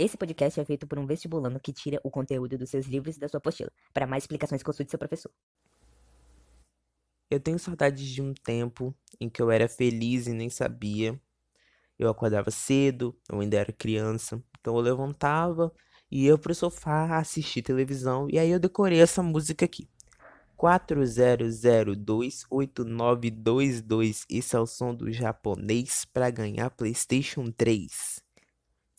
Esse podcast é feito por um vestibulando que tira o conteúdo dos seus livros e da sua apostila. Para mais explicações, consulte seu professor. Eu tenho saudades de um tempo em que eu era feliz e nem sabia. Eu acordava cedo, eu ainda era criança, então eu levantava e ia pro sofá assistir televisão e aí eu decorei essa música aqui. 40028922, esse é o som do japonês para ganhar PlayStation 3.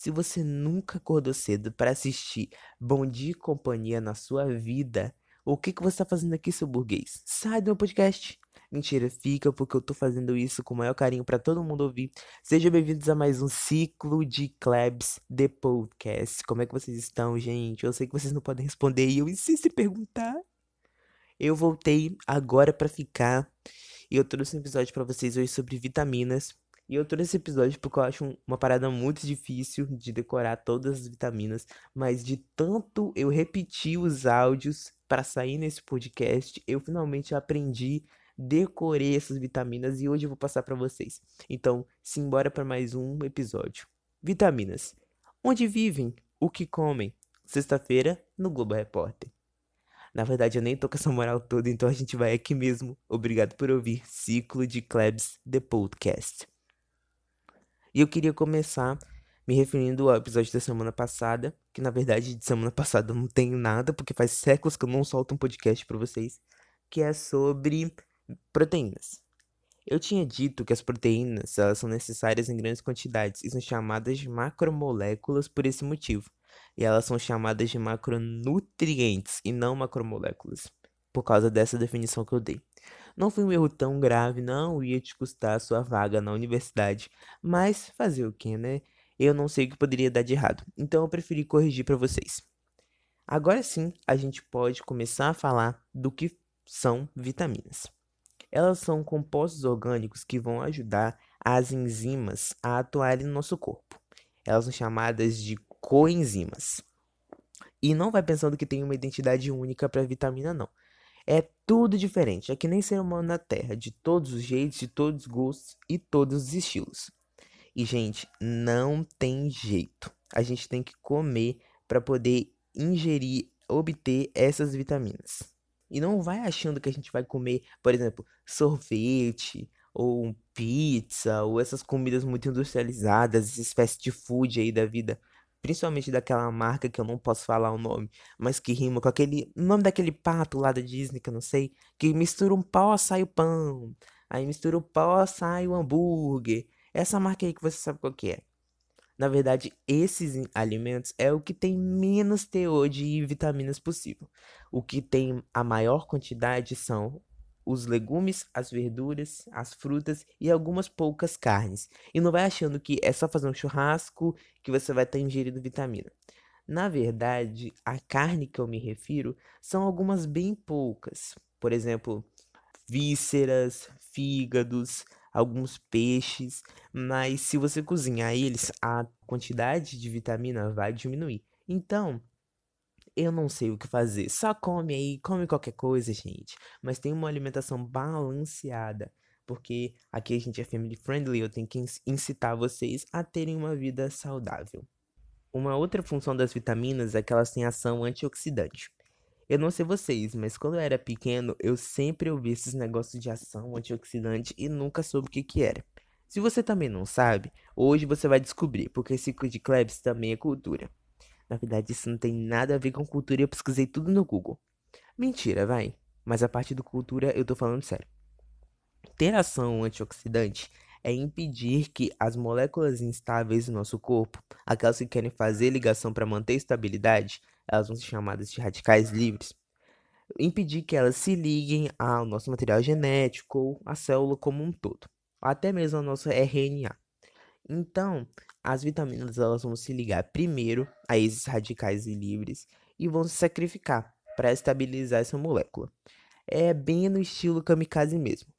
Se você nunca acordou cedo para assistir Bom Dia e Companhia na sua vida, o que, que você está fazendo aqui, seu burguês? Sai do meu podcast. Mentira, fica porque eu tô fazendo isso com o maior carinho para todo mundo ouvir. Sejam bem-vindos a mais um ciclo de Klebs The Podcast. Como é que vocês estão, gente? Eu sei que vocês não podem responder e eu insisto em perguntar. Eu voltei agora para ficar e eu trouxe um episódio para vocês hoje sobre vitaminas e eu trouxe esse episódio porque eu acho uma parada muito difícil de decorar todas as vitaminas, mas de tanto eu repetir os áudios para sair nesse podcast, eu finalmente aprendi, decorei essas vitaminas e hoje eu vou passar para vocês. Então, simbora para mais um episódio. Vitaminas. Onde vivem? O que comem? Sexta-feira no Globo Repórter. Na verdade, eu nem tô com essa moral toda, então a gente vai aqui mesmo. Obrigado por ouvir Ciclo de Klebs The Podcast. E eu queria começar me referindo ao episódio da semana passada, que na verdade de semana passada eu não tenho nada, porque faz séculos que eu não solto um podcast para vocês, que é sobre proteínas. Eu tinha dito que as proteínas elas são necessárias em grandes quantidades e são chamadas de macromoléculas por esse motivo. E elas são chamadas de macronutrientes e não macromoléculas, por causa dessa definição que eu dei. Não foi um erro tão grave, não ia te custar a sua vaga na universidade. Mas fazer o que, né? Eu não sei o que poderia dar de errado. Então eu preferi corrigir para vocês. Agora sim, a gente pode começar a falar do que são vitaminas. Elas são compostos orgânicos que vão ajudar as enzimas a atuarem no nosso corpo. Elas são chamadas de coenzimas. E não vai pensando que tem uma identidade única para vitamina, não. É tudo diferente. É que nem ser humano na Terra, de todos os jeitos, de todos os gostos e todos os estilos. E, gente, não tem jeito. A gente tem que comer para poder ingerir, obter essas vitaminas. E não vai achando que a gente vai comer, por exemplo, sorvete ou pizza ou essas comidas muito industrializadas, esses fast food aí da vida principalmente daquela marca que eu não posso falar o nome, mas que rima com aquele nome daquele pato lá da Disney que eu não sei, que mistura um pau, sai o pão, aí mistura o pau, sai o hambúrguer. Essa marca aí que você sabe qual que é. Na verdade, esses alimentos é o que tem menos teor de vitaminas possível. O que tem a maior quantidade são os legumes, as verduras, as frutas e algumas poucas carnes. E não vai achando que é só fazer um churrasco que você vai estar ingerindo vitamina. Na verdade, a carne que eu me refiro são algumas bem poucas. Por exemplo, vísceras, fígados, alguns peixes, mas se você cozinhar eles, a quantidade de vitamina vai diminuir. Então, eu não sei o que fazer. Só come aí, come qualquer coisa, gente. Mas tem uma alimentação balanceada. Porque aqui a gente é family friendly, eu tenho que incitar vocês a terem uma vida saudável. Uma outra função das vitaminas é que elas têm ação antioxidante. Eu não sei vocês, mas quando eu era pequeno, eu sempre ouvi esses negócios de ação antioxidante e nunca soube o que, que era. Se você também não sabe, hoje você vai descobrir, porque ciclo de Klebs também é cultura. Na verdade, isso não tem nada a ver com cultura e eu pesquisei tudo no Google. Mentira, vai. Mas a parte do cultura eu tô falando sério. Ter ação antioxidante é impedir que as moléculas instáveis do nosso corpo, aquelas que querem fazer ligação para manter estabilidade, elas vão ser chamadas de radicais livres, impedir que elas se liguem ao nosso material genético ou à célula como um todo, até mesmo ao nosso RNA. Então, as vitaminas elas vão se ligar primeiro a esses radicais livres e vão se sacrificar para estabilizar essa molécula. É bem no estilo kamikaze mesmo.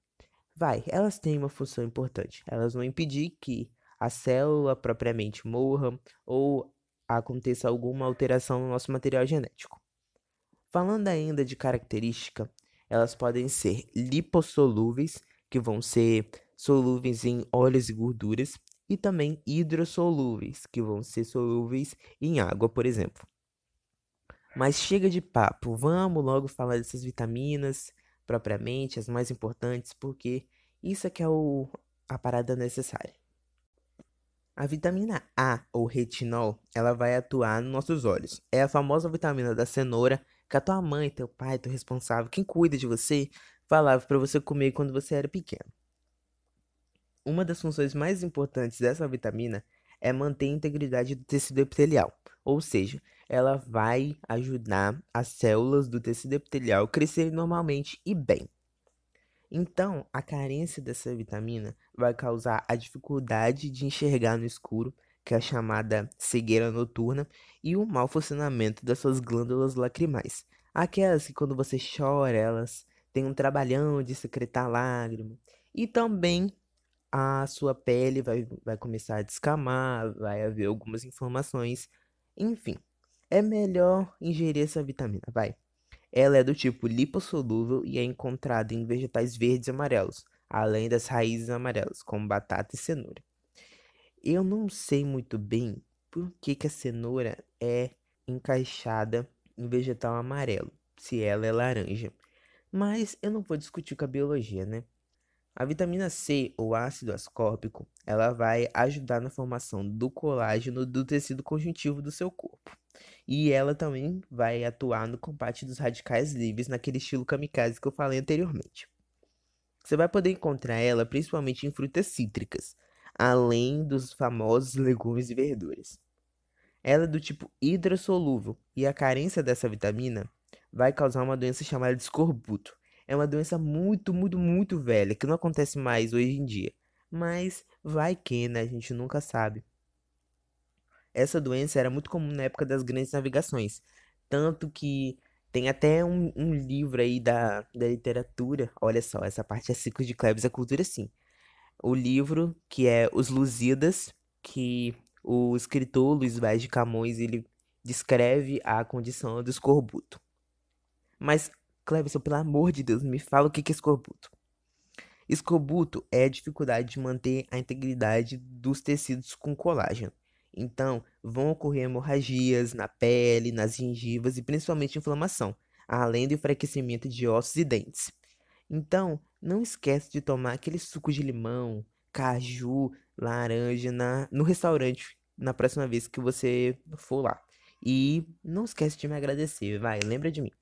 Vai, elas têm uma função importante. Elas vão impedir que a célula propriamente morra ou aconteça alguma alteração no nosso material genético. Falando ainda de característica, elas podem ser lipossolúveis, que vão ser solúveis em óleos e gorduras, e também hidrossolúveis, que vão ser solúveis em água, por exemplo. Mas chega de papo, vamos logo falar dessas vitaminas propriamente, as mais importantes, porque isso é que é o, a parada necessária. A vitamina A, ou retinol, ela vai atuar nos nossos olhos. É a famosa vitamina da cenoura que a tua mãe, teu pai, teu responsável, quem cuida de você, falava para você comer quando você era pequeno. Uma das funções mais importantes dessa vitamina é manter a integridade do tecido epitelial, ou seja, ela vai ajudar as células do tecido epitelial a crescerem normalmente e bem. Então, a carência dessa vitamina vai causar a dificuldade de enxergar no escuro, que é a chamada cegueira noturna, e o mau funcionamento das suas glândulas lacrimais. Aquelas que quando você chora, elas têm um trabalhão de secretar lágrima. E também a sua pele vai, vai começar a descamar, vai haver algumas inflamações, enfim. É melhor ingerir essa vitamina, vai. Ela é do tipo lipossolúvel e é encontrada em vegetais verdes e amarelos, além das raízes amarelas, como batata e cenoura. Eu não sei muito bem por que, que a cenoura é encaixada em vegetal amarelo, se ela é laranja. Mas eu não vou discutir com a biologia, né? A vitamina C, ou ácido ascórbico, ela vai ajudar na formação do colágeno do tecido conjuntivo do seu corpo. E ela também vai atuar no combate dos radicais livres naquele estilo kamikaze que eu falei anteriormente. Você vai poder encontrar ela principalmente em frutas cítricas, além dos famosos legumes e verduras. Ela é do tipo hidrossolúvel e a carência dessa vitamina vai causar uma doença chamada de escorbuto, é uma doença muito, muito, muito velha, que não acontece mais hoje em dia. Mas vai que, né? A gente nunca sabe. Essa doença era muito comum na época das grandes navegações. Tanto que tem até um, um livro aí da, da literatura. Olha só, essa parte é ciclo de Klebs, a cultura sim. O livro que é Os Lusíadas, que o escritor Luiz Vaz de Camões, ele descreve a condição do escorbuto. Mas Cleverson, pelo amor de Deus, me fala o que é escorbuto. Escorbuto é a dificuldade de manter a integridade dos tecidos com colágeno. Então, vão ocorrer hemorragias na pele, nas gengivas e principalmente inflamação, além do enfraquecimento de ossos e dentes. Então, não esquece de tomar aquele suco de limão, caju, laranja na, no restaurante na próxima vez que você for lá. E não esquece de me agradecer, vai, lembra de mim.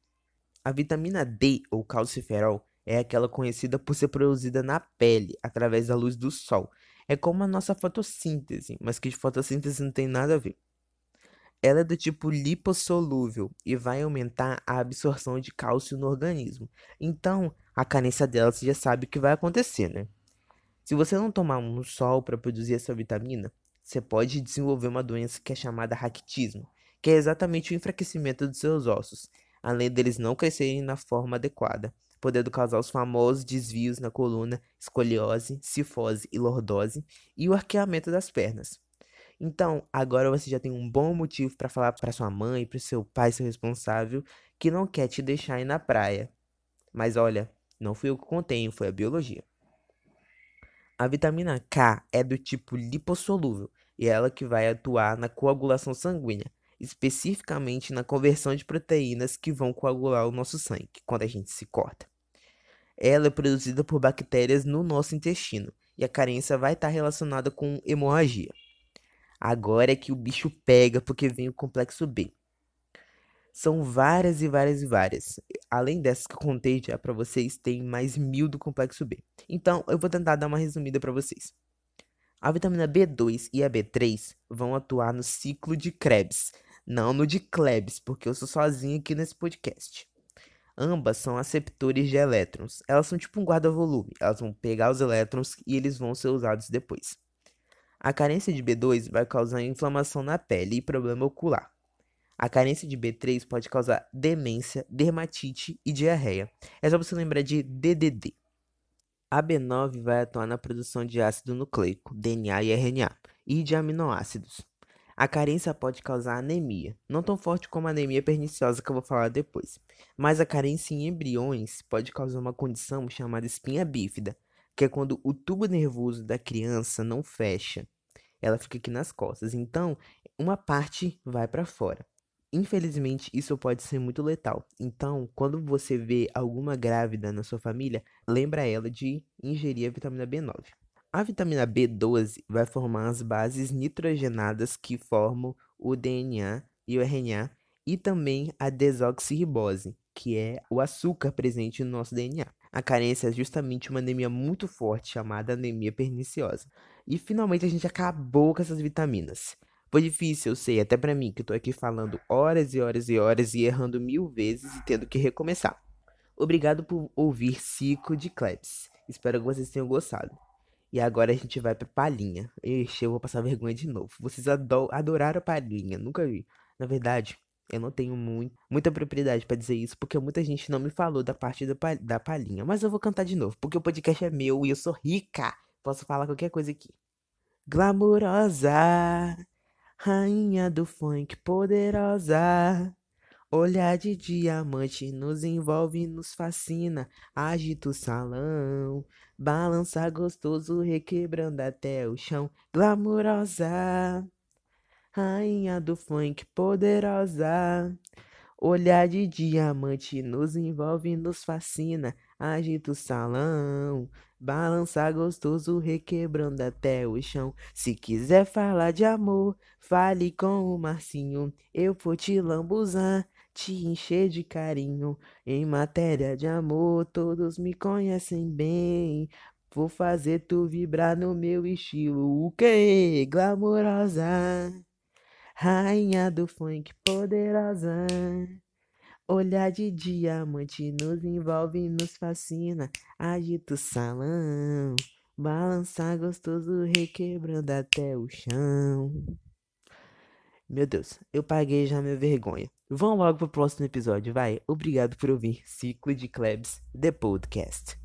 A vitamina D, ou calciferol, é aquela conhecida por ser produzida na pele, através da luz do sol. É como a nossa fotossíntese, mas que de fotossíntese não tem nada a ver. Ela é do tipo lipossolúvel e vai aumentar a absorção de cálcio no organismo. Então, a carência dela você já sabe o que vai acontecer, né? Se você não tomar um sol para produzir essa vitamina, você pode desenvolver uma doença que é chamada raquitismo, que é exatamente o enfraquecimento dos seus ossos além deles não crescerem na forma adequada, podendo causar os famosos desvios na coluna, escoliose, cifose e lordose e o arqueamento das pernas. Então, agora você já tem um bom motivo para falar para sua mãe, para seu pai, seu responsável, que não quer te deixar ir na praia. Mas olha, não fui eu que contei, foi a biologia. A vitamina K é do tipo lipossolúvel e é ela que vai atuar na coagulação sanguínea, especificamente na conversão de proteínas que vão coagular o nosso sangue quando a gente se corta. Ela é produzida por bactérias no nosso intestino e a carência vai estar relacionada com hemorragia. Agora é que o bicho pega porque vem o complexo B. São várias e várias e várias. Além dessas que eu contei já para vocês, tem mais mil do complexo B. Então eu vou tentar dar uma resumida para vocês. A vitamina B2 e a B3 vão atuar no ciclo de Krebs, não no de Klebs, porque eu sou sozinho aqui nesse podcast. Ambas são aceptores de elétrons. Elas são tipo um guarda-volume. Elas vão pegar os elétrons e eles vão ser usados depois. A carência de B2 vai causar inflamação na pele e problema ocular. A carência de B3 pode causar demência, dermatite e diarreia. É só você lembrar de DDD. A B9 vai atuar na produção de ácido nucleico, DNA e RNA, e de aminoácidos. A carência pode causar anemia, não tão forte como a anemia perniciosa que eu vou falar depois, mas a carência em embriões pode causar uma condição chamada espinha bífida, que é quando o tubo nervoso da criança não fecha. ela fica aqui nas costas. Então, uma parte vai para fora. Infelizmente, isso pode ser muito letal. Então, quando você vê alguma grávida na sua família, lembra ela de ingerir a vitamina B9. A vitamina B12 vai formar as bases nitrogenadas que formam o DNA e o RNA e também a desoxirribose, que é o açúcar presente no nosso DNA. A carência é justamente uma anemia muito forte chamada anemia perniciosa. E finalmente a gente acabou com essas vitaminas. Foi difícil, eu sei, até para mim, que eu tô aqui falando horas e horas e horas e errando mil vezes e tendo que recomeçar. Obrigado por ouvir Ciclo de Klebs. Espero que vocês tenham gostado. E agora a gente vai pra palhinha. Ixi, eu vou passar vergonha de novo. Vocês adoraram palhinha, nunca vi. Na verdade, eu não tenho muito, muita propriedade para dizer isso, porque muita gente não me falou da parte da, da palhinha. Mas eu vou cantar de novo, porque o podcast é meu e eu sou rica. Posso falar qualquer coisa aqui. Glamourosa, Rainha do funk poderosa. Olhar de diamante nos envolve, nos fascina. Agita o salão, balança gostoso, requebrando até o chão. Glamurosa, rainha do funk poderosa. Olhar de diamante nos envolve, nos fascina. Agita o salão, balança gostoso, requebrando até o chão. Se quiser falar de amor, fale com o Marcinho. Eu vou te lambuzar, te encher de carinho. Em matéria de amor, todos me conhecem bem. Vou fazer tu vibrar no meu estilo. O que? Glamourosa. Rainha do funk poderosa. Olhar de diamante nos envolve e nos fascina. Agita o salão, balançar gostoso, requebrando até o chão. Meu Deus, eu paguei já minha vergonha. Vamos logo pro próximo episódio, vai. Obrigado por ouvir Ciclo de Klebs, The Podcast.